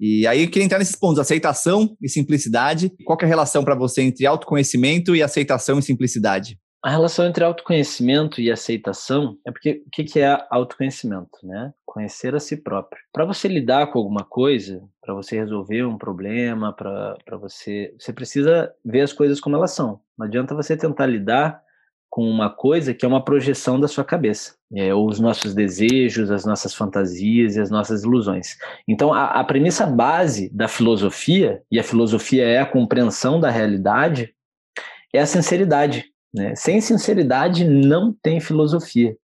E aí eu queria entrar nesses pontos, aceitação e simplicidade. Qual é a relação para você entre autoconhecimento e aceitação e simplicidade? A relação entre autoconhecimento e aceitação é porque o que é autoconhecimento, né? Conhecer a si próprio. Para você lidar com alguma coisa, para você resolver um problema, para você, você precisa ver as coisas como elas são. Não adianta você tentar lidar com uma coisa que é uma projeção da sua cabeça, é, os nossos desejos, as nossas fantasias e as nossas ilusões. Então, a, a premissa base da filosofia, e a filosofia é a compreensão da realidade, é a sinceridade. Né? Sem sinceridade não tem filosofia.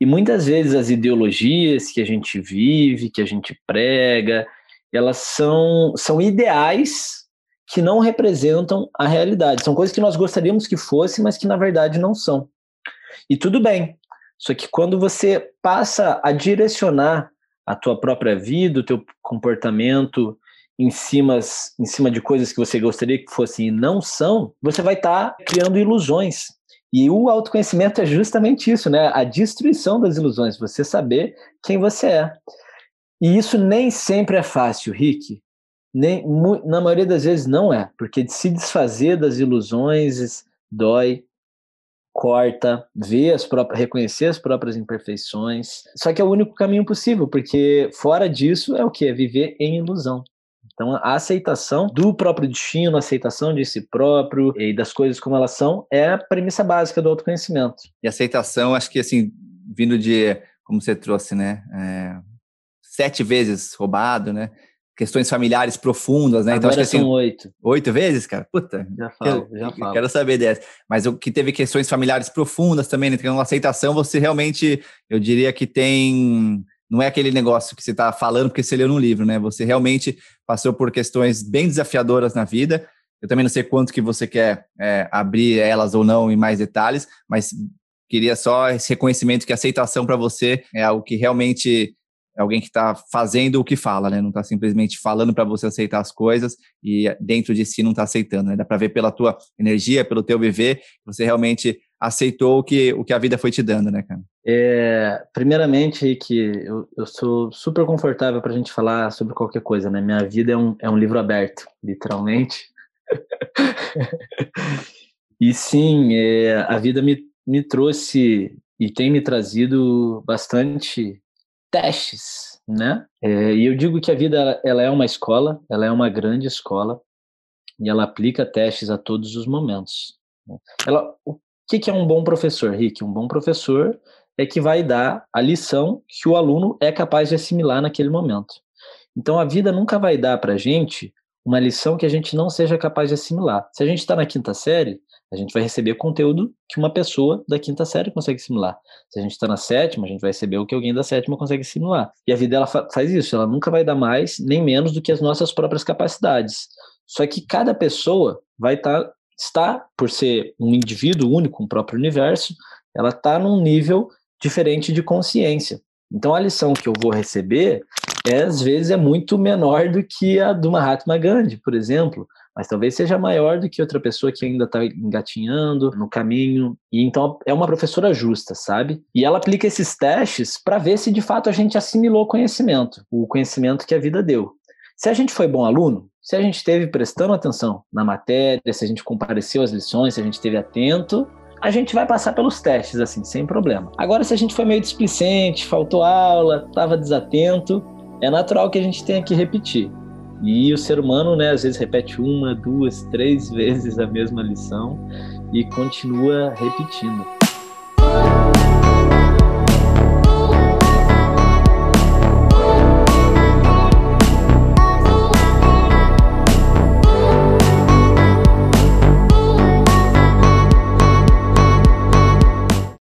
E muitas vezes as ideologias que a gente vive, que a gente prega, elas são, são ideais que não representam a realidade. São coisas que nós gostaríamos que fossem, mas que na verdade não são. E tudo bem. Só que quando você passa a direcionar a tua própria vida, o teu comportamento em cima, em cima de coisas que você gostaria que fossem e não são, você vai estar tá criando ilusões. E o autoconhecimento é justamente isso, né? A destruição das ilusões, você saber quem você é. E isso nem sempre é fácil, Rick. Nem, na maioria das vezes não é, porque se desfazer das ilusões dói, corta, ver as próprias, reconhecer as próprias imperfeições. Só que é o único caminho possível, porque fora disso é o que? É viver em ilusão. Então, a aceitação do próprio destino, a aceitação de si próprio e das coisas como elas são, é a premissa básica do autoconhecimento. E aceitação, acho que assim, vindo de, como você trouxe, né? É, sete vezes roubado, né? Questões familiares profundas, né? Agora então, acho que assim, são oito. Oito vezes, cara? Puta. Já falo, eu, já falo. Quero saber dessa. Mas o que teve questões familiares profundas também, né? Então, aceitação, você realmente, eu diria que tem não é aquele negócio que você está falando porque você leu num livro, né? Você realmente passou por questões bem desafiadoras na vida. Eu também não sei quanto que você quer é, abrir elas ou não em mais detalhes, mas queria só esse reconhecimento que a aceitação para você é algo que realmente é alguém que está fazendo o que fala, né? Não está simplesmente falando para você aceitar as coisas e dentro de si não está aceitando, né? Dá para ver pela tua energia, pelo teu viver, você realmente aceitou o que, o que a vida foi te dando, né, cara? É, primeiramente, Rick, eu, eu sou super confortável para a gente falar sobre qualquer coisa, né? Minha vida é um, é um livro aberto, literalmente. e sim, é, a vida me, me trouxe e tem me trazido bastante testes, né? É, e eu digo que a vida ela é uma escola, ela é uma grande escola e ela aplica testes a todos os momentos. Né? Ela, o que, que é um bom professor, Rick? Um bom professor é que vai dar a lição que o aluno é capaz de assimilar naquele momento. Então a vida nunca vai dar para a gente uma lição que a gente não seja capaz de assimilar. Se a gente está na quinta série, a gente vai receber conteúdo que uma pessoa da quinta série consegue assimilar. Se a gente está na sétima, a gente vai receber o que alguém da sétima consegue assimilar. E a vida ela fa faz isso, ela nunca vai dar mais nem menos do que as nossas próprias capacidades. Só que cada pessoa vai estar, tá, está, por ser um indivíduo único, um próprio universo, ela está num nível diferente de consciência. Então a lição que eu vou receber é, às vezes é muito menor do que a do Mahatma Gandhi, por exemplo, mas talvez seja maior do que outra pessoa que ainda está engatinhando no caminho. E então é uma professora justa, sabe? E ela aplica esses testes para ver se de fato a gente assimilou o conhecimento, o conhecimento que a vida deu. Se a gente foi bom aluno, se a gente esteve prestando atenção na matéria, se a gente compareceu às lições, se a gente esteve atento, a gente vai passar pelos testes, assim, sem problema. Agora, se a gente foi meio displicente, faltou aula, estava desatento, é natural que a gente tenha que repetir. E o ser humano, né, às vezes repete uma, duas, três vezes a mesma lição e continua repetindo.